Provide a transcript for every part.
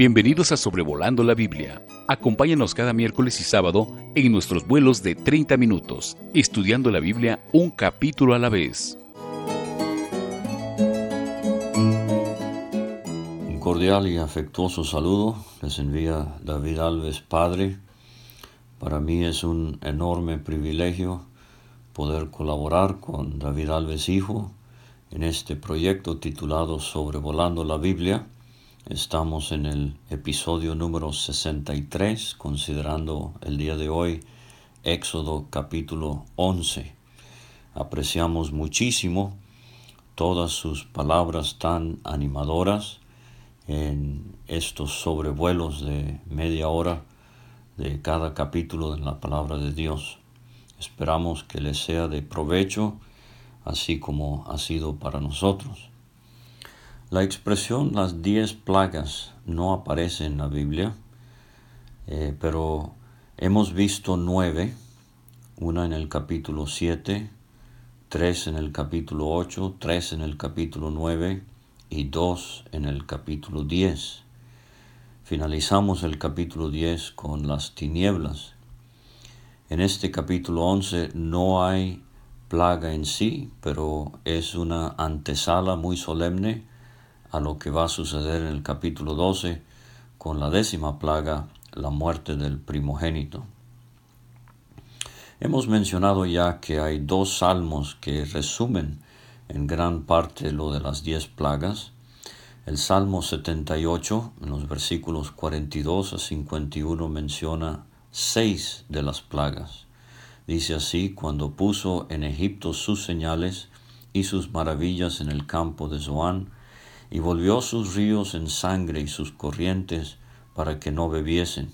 Bienvenidos a Sobrevolando la Biblia. Acompáñanos cada miércoles y sábado en nuestros vuelos de 30 minutos, estudiando la Biblia un capítulo a la vez. Un cordial y afectuoso saludo les envía David Alves Padre. Para mí es un enorme privilegio poder colaborar con David Alves Hijo en este proyecto titulado Sobrevolando la Biblia. Estamos en el episodio número 63, considerando el día de hoy Éxodo capítulo 11. Apreciamos muchísimo todas sus palabras tan animadoras en estos sobrevuelos de media hora de cada capítulo de la palabra de Dios. Esperamos que les sea de provecho así como ha sido para nosotros. La expresión las diez plagas no aparece en la Biblia, eh, pero hemos visto nueve, una en el capítulo 7, tres en el capítulo 8, tres en el capítulo 9 y dos en el capítulo 10. Finalizamos el capítulo 10 con las tinieblas. En este capítulo 11 no hay plaga en sí, pero es una antesala muy solemne a lo que va a suceder en el capítulo 12 con la décima plaga, la muerte del primogénito. Hemos mencionado ya que hay dos salmos que resumen en gran parte lo de las diez plagas. El Salmo 78, en los versículos 42 a 51, menciona seis de las plagas. Dice así, cuando puso en Egipto sus señales y sus maravillas en el campo de Zoán, y volvió sus ríos en sangre y sus corrientes para que no bebiesen.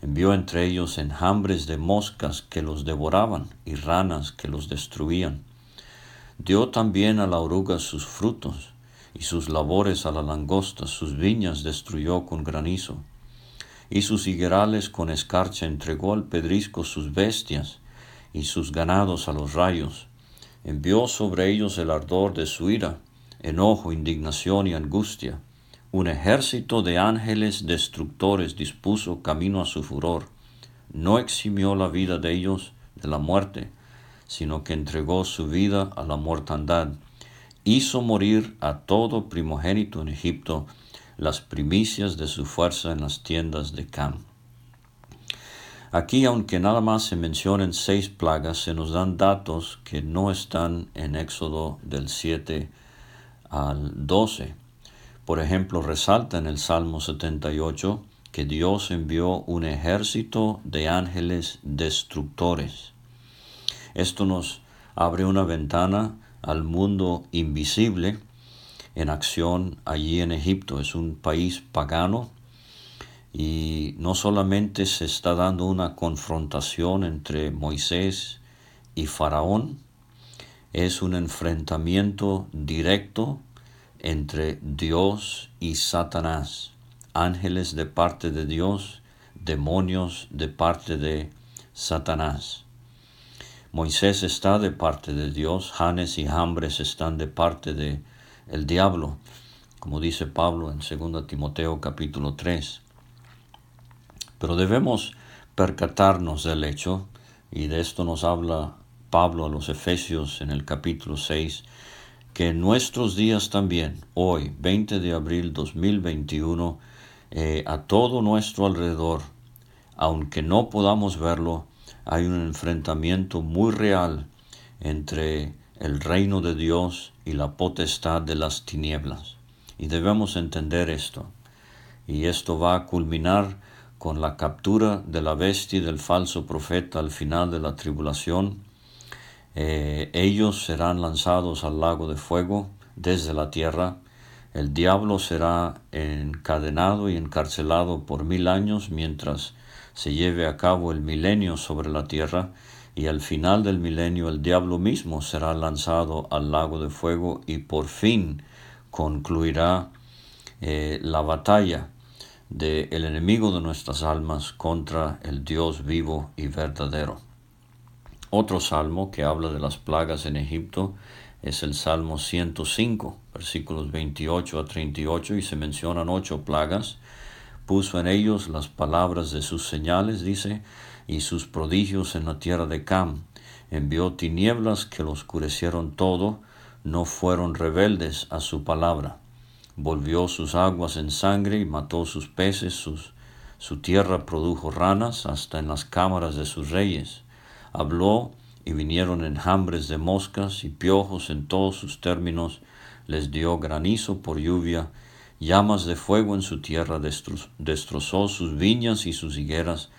Envió entre ellos enjambres de moscas que los devoraban y ranas que los destruían. Dio también a la oruga sus frutos, y sus labores a la langosta, sus viñas destruyó con granizo, y sus higuerales con escarcha entregó al pedrisco sus bestias, y sus ganados a los rayos. Envió sobre ellos el ardor de su ira, enojo, indignación y angustia. Un ejército de ángeles destructores dispuso camino a su furor. No eximió la vida de ellos de la muerte, sino que entregó su vida a la mortandad. Hizo morir a todo primogénito en Egipto, las primicias de su fuerza en las tiendas de Cam. Aquí, aunque nada más se mencionen seis plagas, se nos dan datos que no están en Éxodo del 7 al 12. Por ejemplo, resalta en el Salmo 78 que Dios envió un ejército de ángeles destructores. Esto nos abre una ventana al mundo invisible en acción allí en Egipto. Es un país pagano y no solamente se está dando una confrontación entre Moisés y Faraón, es un enfrentamiento directo entre Dios y Satanás, ángeles de parte de Dios, demonios de parte de Satanás. Moisés está de parte de Dios, Janes y Jambres están de parte de el diablo, como dice Pablo en 2 Timoteo capítulo 3. Pero debemos percatarnos del hecho, y de esto nos habla Pablo a los Efesios en el capítulo 6, que en nuestros días también, hoy, 20 de abril 2021, eh, a todo nuestro alrededor, aunque no podamos verlo, hay un enfrentamiento muy real entre el reino de Dios y la potestad de las tinieblas. Y debemos entender esto. Y esto va a culminar con la captura de la bestia y del falso profeta al final de la tribulación, eh, ellos serán lanzados al lago de fuego desde la tierra, el diablo será encadenado y encarcelado por mil años mientras se lleve a cabo el milenio sobre la tierra, y al final del milenio el diablo mismo será lanzado al lago de fuego y por fin concluirá eh, la batalla del el enemigo de nuestras almas contra el Dios vivo y verdadero. Otro salmo que habla de las plagas en Egipto es el Salmo 105, versículos 28 a 38, y se mencionan ocho plagas. puso en ellos las palabras de sus señales, dice, y sus prodigios en la tierra de Cam. Envió tinieblas que lo oscurecieron todo, no fueron rebeldes a su palabra. Volvió sus aguas en sangre y mató sus peces, sus, su tierra produjo ranas hasta en las cámaras de sus reyes. Habló y vinieron enjambres de moscas y piojos en todos sus términos, les dio granizo por lluvia, llamas de fuego en su tierra, destrozó sus viñas y sus higueras,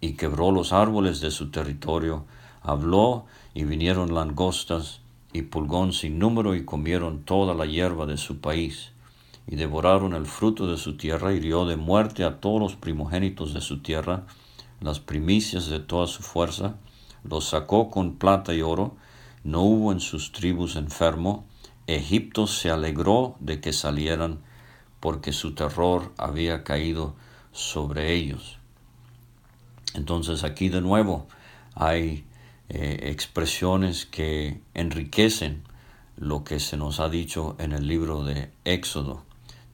y quebró los árboles de su territorio, habló y vinieron langostas y pulgón sin número y comieron toda la hierba de su país, y devoraron el fruto de su tierra, y hirió de muerte a todos los primogénitos de su tierra, las primicias de toda su fuerza, los sacó con plata y oro, no hubo en sus tribus enfermo, Egipto se alegró de que salieran, porque su terror había caído sobre ellos. Entonces aquí de nuevo hay eh, expresiones que enriquecen lo que se nos ha dicho en el libro de Éxodo.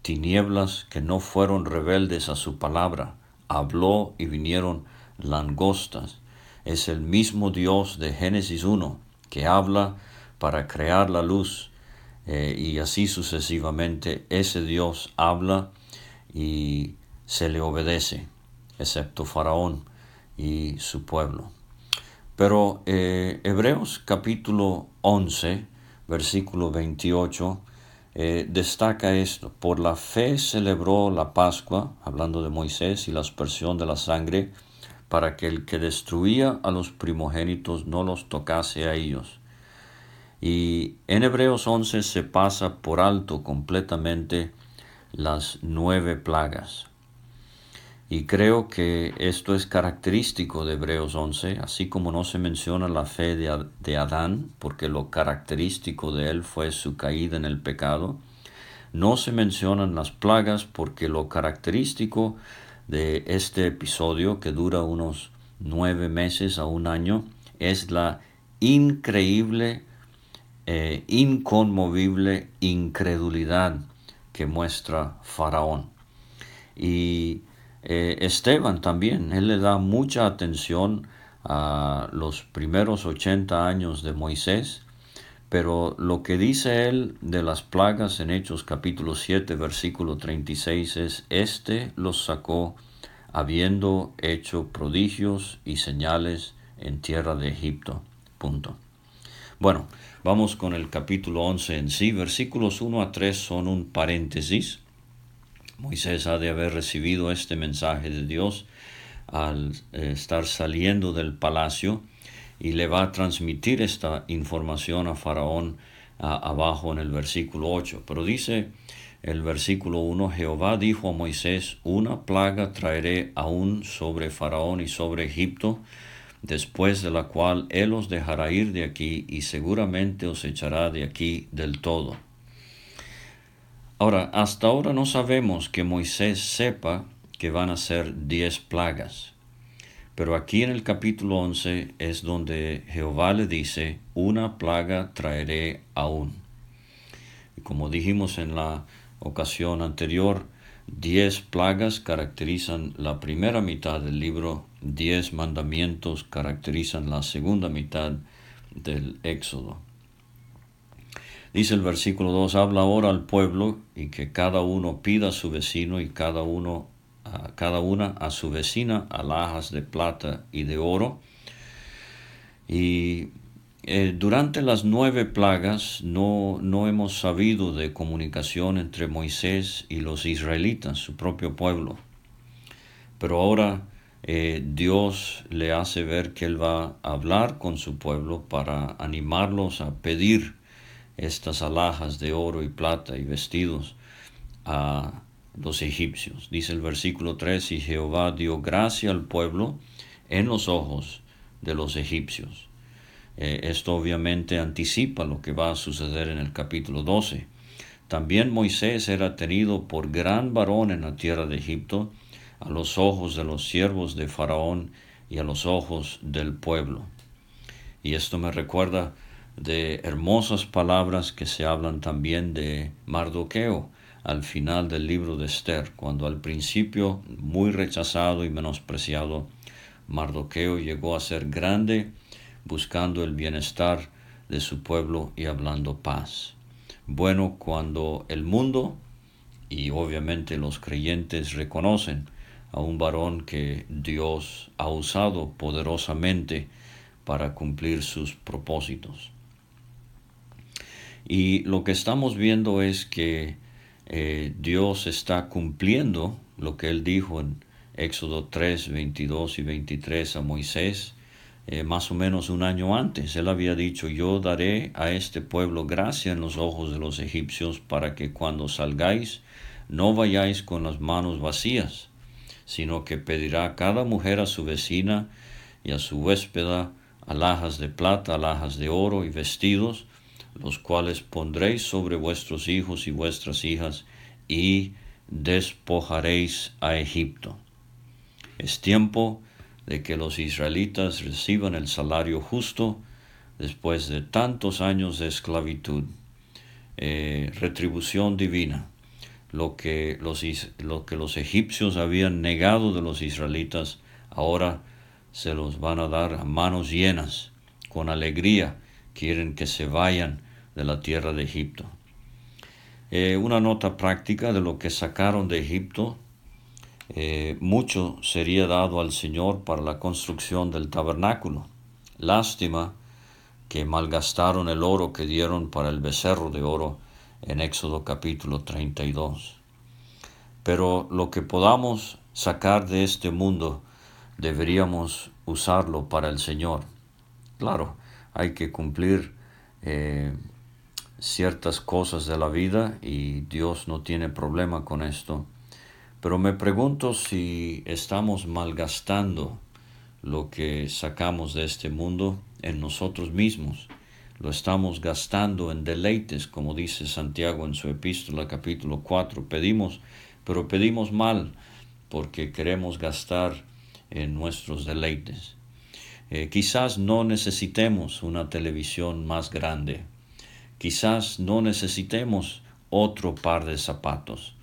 Tinieblas que no fueron rebeldes a su palabra, habló y vinieron langostas es el mismo Dios de Génesis 1 que habla para crear la luz eh, y así sucesivamente. Ese Dios habla y se le obedece, excepto Faraón y su pueblo. Pero eh, Hebreos capítulo 11, versículo 28, eh, destaca esto. Por la fe celebró la Pascua, hablando de Moisés y la aspersión de la sangre, para que el que destruía a los primogénitos no los tocase a ellos. Y en Hebreos 11 se pasa por alto completamente las nueve plagas. Y creo que esto es característico de Hebreos 11, así como no se menciona la fe de, Adán, porque lo característico de él fue su caída en el pecado, no se mencionan las plagas porque lo característico de este episodio que dura unos nueve meses a un año es la increíble, eh, inconmovible incredulidad que muestra Faraón. Y eh, Esteban también, él le da mucha atención a los primeros 80 años de Moisés, pero lo que dice él de las plagas en Hechos capítulo 7 versículo 36 es, Este los sacó habiendo hecho prodigios y señales en tierra de Egipto. Punto. Bueno, vamos con el capítulo 11 en sí. Versículos 1 a 3 son un paréntesis. Moisés ha de haber recibido este mensaje de Dios al eh, estar saliendo del palacio y le va a transmitir esta información a Faraón abajo en el versículo 8. Pero dice el versículo 1, Jehová dijo a Moisés, una plaga traeré aún sobre Faraón y sobre Egipto, después de la cual él os dejará ir de aquí y seguramente os echará de aquí del todo. Ahora, hasta ahora no sabemos que Moisés sepa que van a ser diez plagas. Pero aquí en el capítulo 11 es donde Jehová le dice, una plaga traeré aún. Y como dijimos en la ocasión anterior, diez plagas caracterizan la primera mitad del libro, diez mandamientos caracterizan la segunda mitad del Éxodo. Dice el versículo 2, habla ahora al pueblo y que cada uno pida a su vecino y cada uno a cada una a su vecina alhajas de plata y de oro. Y eh, durante las nueve plagas no, no hemos sabido de comunicación entre Moisés y los israelitas, su propio pueblo. Pero ahora eh, Dios le hace ver que Él va a hablar con su pueblo para animarlos a pedir estas alhajas de oro y plata y vestidos a, los egipcios. Dice el versículo 3, y Jehová dio gracia al pueblo en los ojos de los egipcios. Eh, esto obviamente anticipa lo que va a suceder en el capítulo 12. También Moisés era tenido por gran varón en la tierra de Egipto, a los ojos de los siervos de Faraón y a los ojos del pueblo. Y esto me recuerda de hermosas palabras que se hablan también de Mardoqueo, al final del libro de Esther, cuando al principio, muy rechazado y menospreciado, Mardoqueo llegó a ser grande, buscando el bienestar de su pueblo y hablando paz. Bueno, cuando el mundo y obviamente los creyentes reconocen a un varón que Dios ha usado poderosamente para cumplir sus propósitos. Y lo que estamos viendo es que eh, Dios está cumpliendo lo que él dijo en Éxodo 3, 22 y 23 a Moisés, eh, más o menos un año antes. Él había dicho, yo daré a este pueblo gracia en los ojos de los egipcios para que cuando salgáis no vayáis con las manos vacías, sino que pedirá cada mujer a su vecina y a su huéspeda alhajas de plata, alhajas de oro y vestidos, los cuales pondréis sobre vuestros hijos y vuestras hijas, y despojaréis a Egipto. Es tiempo de que los israelitas reciban el salario justo después de tantos años de esclavitud, eh, retribución divina, lo que, los, lo que los egipcios habían negado de los israelitas, ahora se los van a dar a manos llenas, con alegría, quieren que se vayan de la tierra de Egipto. Eh, una nota práctica de lo que sacaron de Egipto, eh, mucho sería dado al Señor para la construcción del tabernáculo. Lástima que malgastaron el oro que dieron para el becerro de oro en Éxodo capítulo 32. Pero lo que podamos sacar de este mundo deberíamos usarlo para el Señor. Claro, hay que cumplir eh, ciertas cosas de la vida y Dios no tiene problema con esto. Pero me pregunto si estamos malgastando lo que sacamos de este mundo en nosotros mismos. Lo estamos gastando en deleites, como dice Santiago en su epístola capítulo 4. Pedimos, pero pedimos mal porque queremos gastar en nuestros deleites. Eh, quizás no necesitemos una televisión más grande, Quizás no necesitemos otro par de zapatos,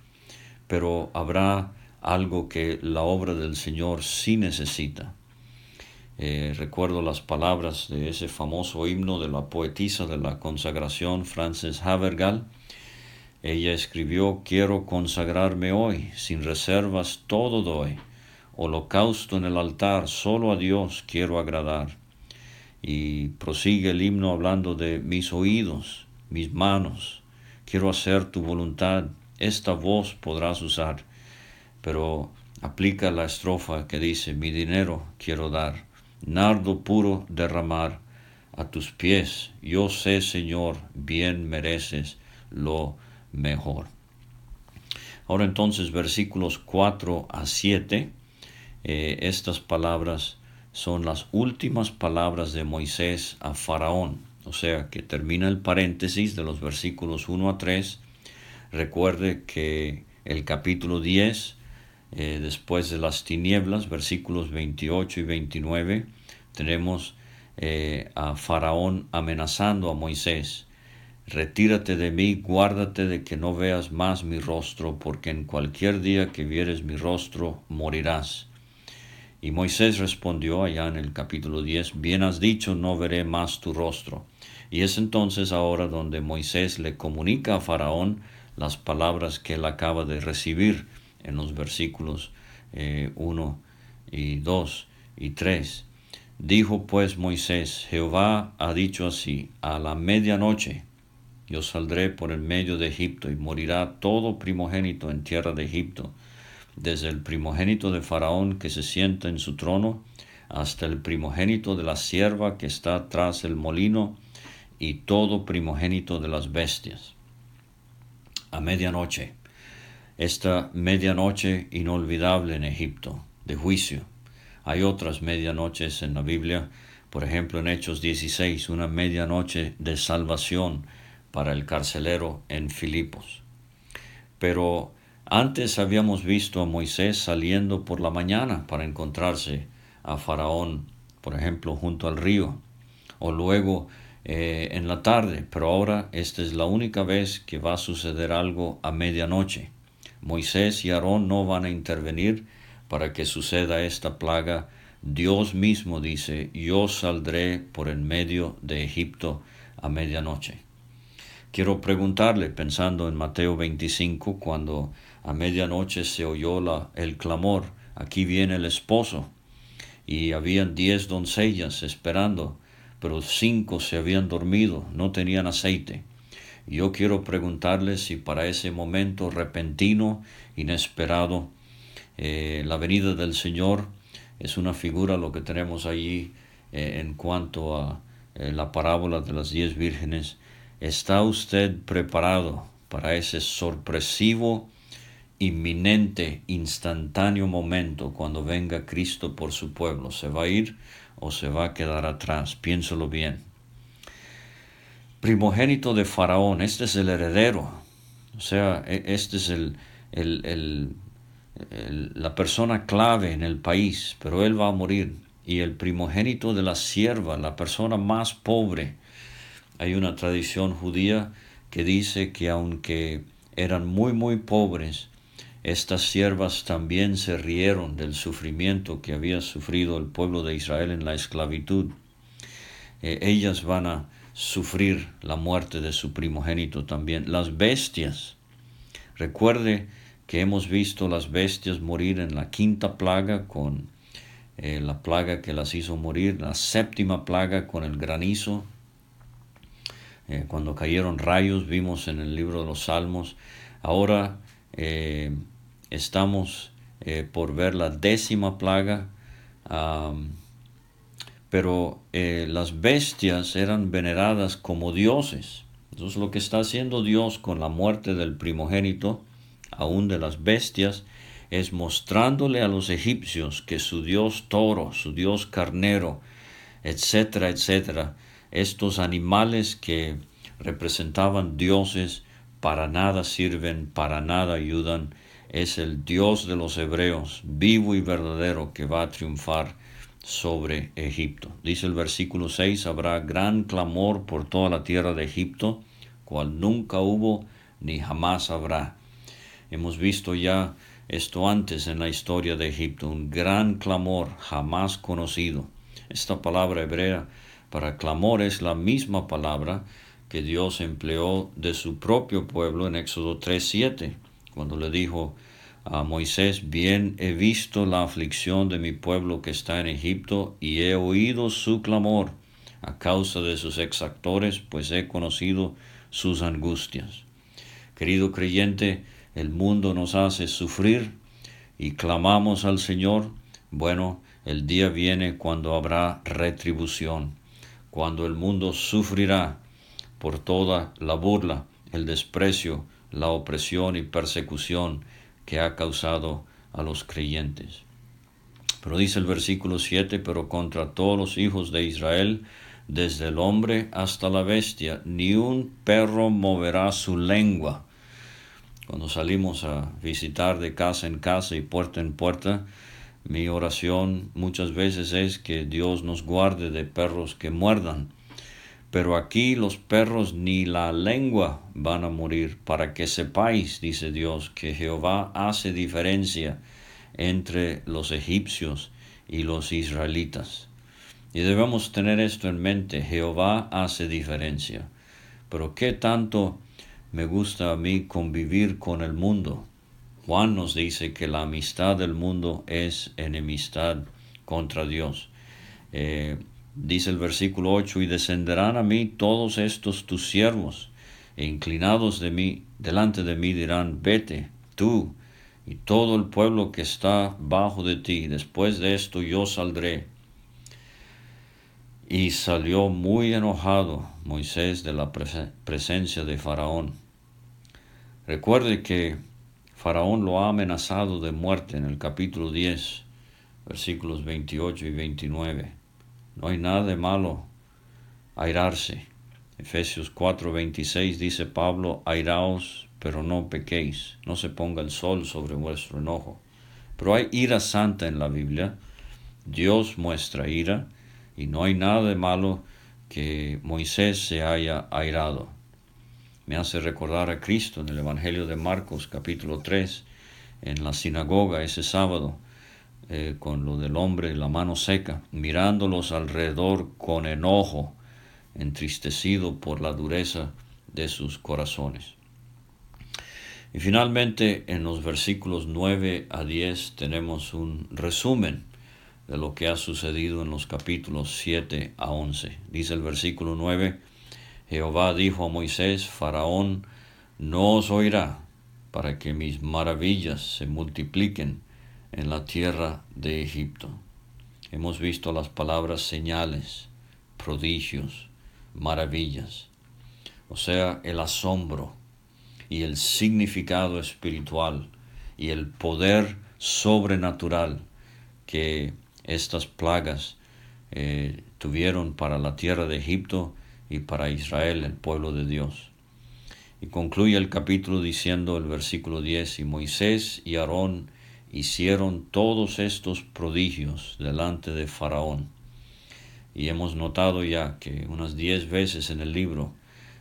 pero habrá algo que la obra del Señor sí necesita. Eh, recuerdo las palabras de ese famoso himno de la poetisa de la consagración, Frances Havergal. Ella escribió, quiero consagrarme hoy, sin reservas todo doy, holocausto en el altar, solo a Dios quiero agradar. Y prosigue el himno hablando de mis oídos, mis manos, quiero hacer tu voluntad, esta voz podrás usar, pero aplica la estrofa que dice, mi dinero quiero dar, nardo puro derramar a tus pies, yo sé, Señor, bien mereces lo mejor. Ahora entonces versículos 4 a 7, eh, estas palabras son las últimas palabras de Moisés a Faraón o sea que termina el paréntesis de los versículos 1 a 3. Recuerde que el capítulo 10, eh, después de las tinieblas, versículos 28 y 29, tenemos eh, a Faraón amenazando a Moisés. Retírate de mí, guárdate de que no veas más mi rostro, porque en cualquier día que vieres mi rostro morirás. Y Moisés respondió allá en el capítulo 10, Bien has dicho, no veré más tu rostro. Y es entonces ahora donde Moisés le comunica a Faraón las palabras que él acaba de recibir en los versículos 1 eh, y 2 y 3. Dijo pues Moisés, Jehová ha dicho así, a la medianoche yo saldré por el medio de Egipto y morirá todo primogénito en tierra de Egipto, desde el primogénito de Faraón que se sienta en su trono, hasta el primogénito de la sierva que está tras el molino, y todo primogénito de las bestias. A medianoche, esta medianoche inolvidable en Egipto, de juicio. Hay otras medianoches en la Biblia, por ejemplo en Hechos 16, una medianoche de salvación para el carcelero en Filipos. Pero antes habíamos visto a Moisés saliendo por la mañana para encontrarse a Faraón, por ejemplo, junto al río, o luego eh, en la tarde, pero ahora esta es la única vez que va a suceder algo a medianoche. Moisés y Aarón no van a intervenir para que suceda esta plaga. Dios mismo dice, yo saldré por el medio de Egipto a medianoche. Quiero preguntarle, pensando en Mateo 25, cuando a medianoche se oyó el clamor, aquí viene el esposo, y habían diez doncellas esperando, pero cinco se habían dormido, no tenían aceite. Yo quiero preguntarle si para ese momento repentino, inesperado, eh, la venida del Señor es una figura lo que tenemos allí eh, en cuanto a eh, la parábola de las diez vírgenes. ¿Está usted preparado para ese sorpresivo, inminente, instantáneo momento cuando venga Cristo por su pueblo? ¿Se va a ir o se va a quedar atrás? Piénselo bien primogénito de Faraón, este es el heredero, o sea, e, este es el, el, la persona clave en el país, pero él va a morir. Y el primogénito de la sierva, la persona más pobre. Hay una tradición judía que dice que aunque eran muy muy pobres, estas siervas también se rieron del sufrimiento que había sufrido el pueblo de Israel en la esclavitud. Eh, ellas van a sufrir la muerte de su primogénito también. Las bestias. Recuerde que hemos visto las bestias morir en la quinta plaga con eh, la plaga que las hizo morir, la séptima plaga con el granizo. Eh, cuando cayeron rayos, vimos en el libro de los Salmos. Ahora estamos por ver la décima plaga pero eh, las bestias eran veneradas como dioses. Entonces lo que está haciendo Dios con la muerte del primogénito, aún de las bestias, es mostrándole a los egipcios que su dios toro, su dios carnero, etcétera, etcétera, estos animales que representaban dioses, para nada sirven, para nada ayudan, es el Dios de los hebreos, vivo y verdadero, que va a triunfar sobre Egipto. Dice el versículo 6, habrá gran clamor por toda la tierra de Egipto, cual nunca hubo ni jamás habrá. Hemos visto ya esto antes en la historia de Egipto, un gran clamor jamás conocido. Esta palabra hebrea para clamor es la misma palabra que Dios empleó de su propio pueblo en Éxodo 3.7, cuando le dijo, a Moisés, bien he visto la aflicción de mi pueblo que está en Egipto y he oído su clamor a causa de sus exactores, pues he conocido sus angustias. Querido creyente, el mundo nos hace sufrir y clamamos al Señor. Bueno, el día viene cuando habrá retribución, cuando el mundo sufrirá por toda la burla, el desprecio, la opresión y persecución que ha causado a los creyentes. Pero dice el versículo 7, pero contra todos los hijos de Israel, desde el hombre hasta la bestia, ni un perro moverá su lengua. Cuando salimos a visitar de casa en casa y puerta en puerta, mi oración muchas veces es que Dios nos guarde de perros que muerdan pero aquí los perros ni la lengua van a morir, para que sepáis, dice Dios, que Jehová hace diferencia entre los egipcios y los israelitas. Y debemos tener esto en mente, Jehová hace diferencia. Pero ¿qué tanto me gusta a mí convivir con el mundo? Juan nos dice que la amistad del mundo es enemistad contra Dios. Eh, Dice el versículo 8, y descenderán a mí todos estos tus siervos, e inclinados de mí, delante de mí dirán, vete, tú y todo el pueblo que está bajo de ti, después de esto yo saldré. Y salió muy enojado Moisés de la presencia de Faraón. Recuerde que Faraón lo ha amenazado de muerte en el capítulo 10, versículos 28 y 29. No hay nada de malo airarse. Efesios 4:26 dice Pablo, airaos, pero no pequéis, no se ponga el sol sobre vuestro enojo. Pero hay ira santa en la Biblia. Dios muestra ira y no hay nada de malo que Moisés se haya airado. Me hace recordar a Cristo en el Evangelio de Marcos capítulo 3, en la sinagoga ese sábado, eh, con lo del hombre la mano seca, mirándolos alrededor con enojo, entristecido por la dureza de sus corazones. Y finalmente en los versículos 9 a 10 tenemos un resumen de lo que ha sucedido en los capítulos 7 a 11. Dice el versículo 9, Jehová dijo a Moisés, Faraón no os oirá para que mis maravillas se multipliquen en la tierra de Egipto. Hemos visto las palabras señales, prodigios, maravillas, o sea, el asombro y el significado espiritual y el poder sobrenatural que estas plagas eh, tuvieron para la tierra de Egipto y para Israel, el pueblo de Dios. Y concluye el capítulo diciendo el versículo 10, y Moisés y Aarón hicieron todos estos prodigios delante de Faraón. Y hemos notado ya que unas diez veces en el libro,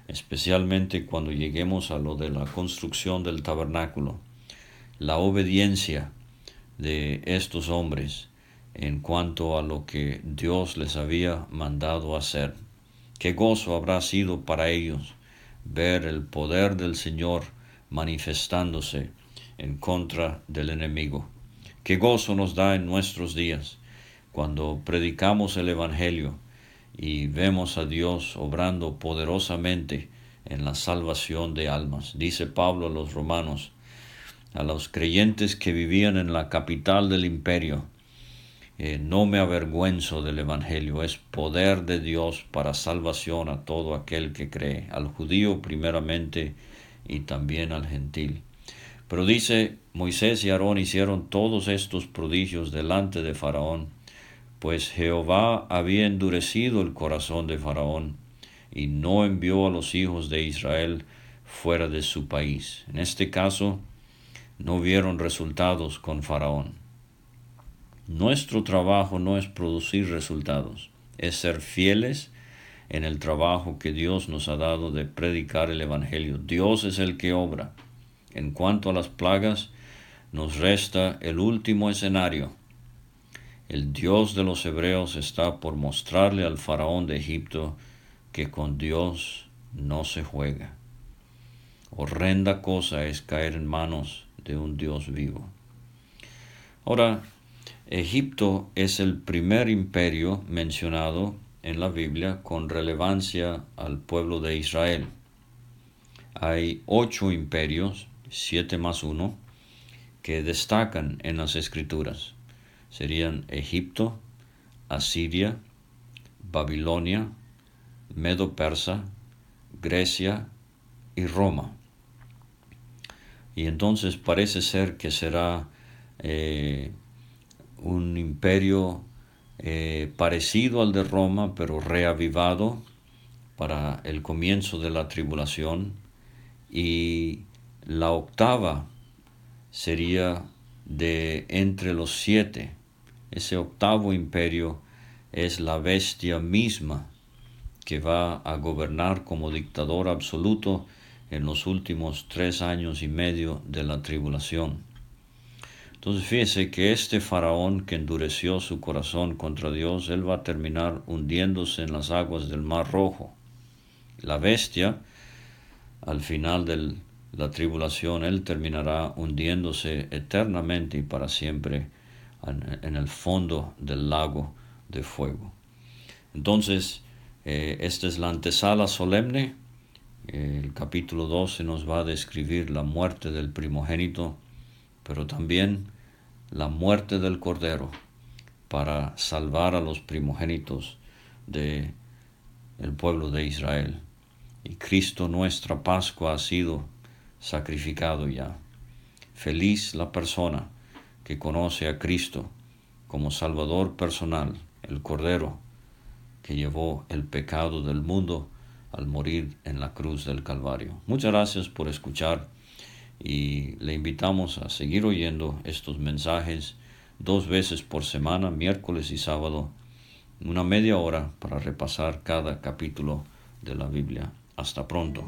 especialmente cuando lleguemos a lo de la construcción del tabernáculo, la obediencia de estos hombres en cuanto a lo que Dios les había mandado hacer. Qué gozo habrá sido para ellos ver el poder del Señor manifestándose en contra del enemigo. Qué gozo nos da en nuestros días cuando predicamos el Evangelio y vemos a Dios obrando poderosamente en la salvación de almas. Dice Pablo a los romanos, a los creyentes que vivían en la capital del imperio, eh, no me avergüenzo del Evangelio, es poder de Dios para salvación a todo aquel que cree, al judío primeramente y también al gentil. Pero dice, Moisés y Aarón hicieron todos estos prodigios delante de Faraón, pues Jehová había endurecido el corazón de Faraón y no envió a los hijos de Israel fuera de su país. En este caso, no vieron resultados con Faraón. Nuestro trabajo no es producir resultados, es ser fieles en el trabajo que Dios nos ha dado de predicar el Evangelio. Dios es el que obra. En cuanto a las plagas, nos resta el último escenario. El Dios de los hebreos está por mostrarle al faraón de Egipto que con Dios no se juega. Horrenda cosa es caer en manos de un Dios vivo. Ahora, Egipto es el primer imperio mencionado en la Biblia con relevancia al pueblo de Israel. Hay ocho imperios, siete más uno, que destacan en las escrituras. Serían Egipto, Asiria, Babilonia, Medo-Persa, Grecia y Roma. Y entonces parece ser que será eh, un imperio eh, parecido al de Roma, pero reavivado para el comienzo de la tribulación. Y la octava sería de entre los siete. Ese octavo imperio es la bestia misma que va a gobernar como dictador absoluto en los últimos tres años y medio de la tribulación. Entonces fíjese que este faraón que endureció su corazón contra Dios, él va a terminar hundiéndose en las aguas del Mar Rojo. La bestia, al final de la tribulación, él terminará hundiéndose eternamente y para siempre en, el fondo del lago de fuego. Entonces, eh, esta es la antesala solemne. el capítulo 12 nos va a describir la muerte del primogénito pero también la muerte del Cordero para salvar a los primogénitos de el pueblo de Israel. Y Cristo nuestra Pascua ha sido sacrificado ya. Feliz la persona que conoce a Cristo como Salvador personal, el Cordero que llevó el pecado del mundo al morir en la cruz del Calvario. Muchas gracias por escuchar y le invitamos a seguir oyendo estos mensajes dos veces por semana, miércoles y sábado, una media hora para repasar cada capítulo de la Biblia. Hasta pronto.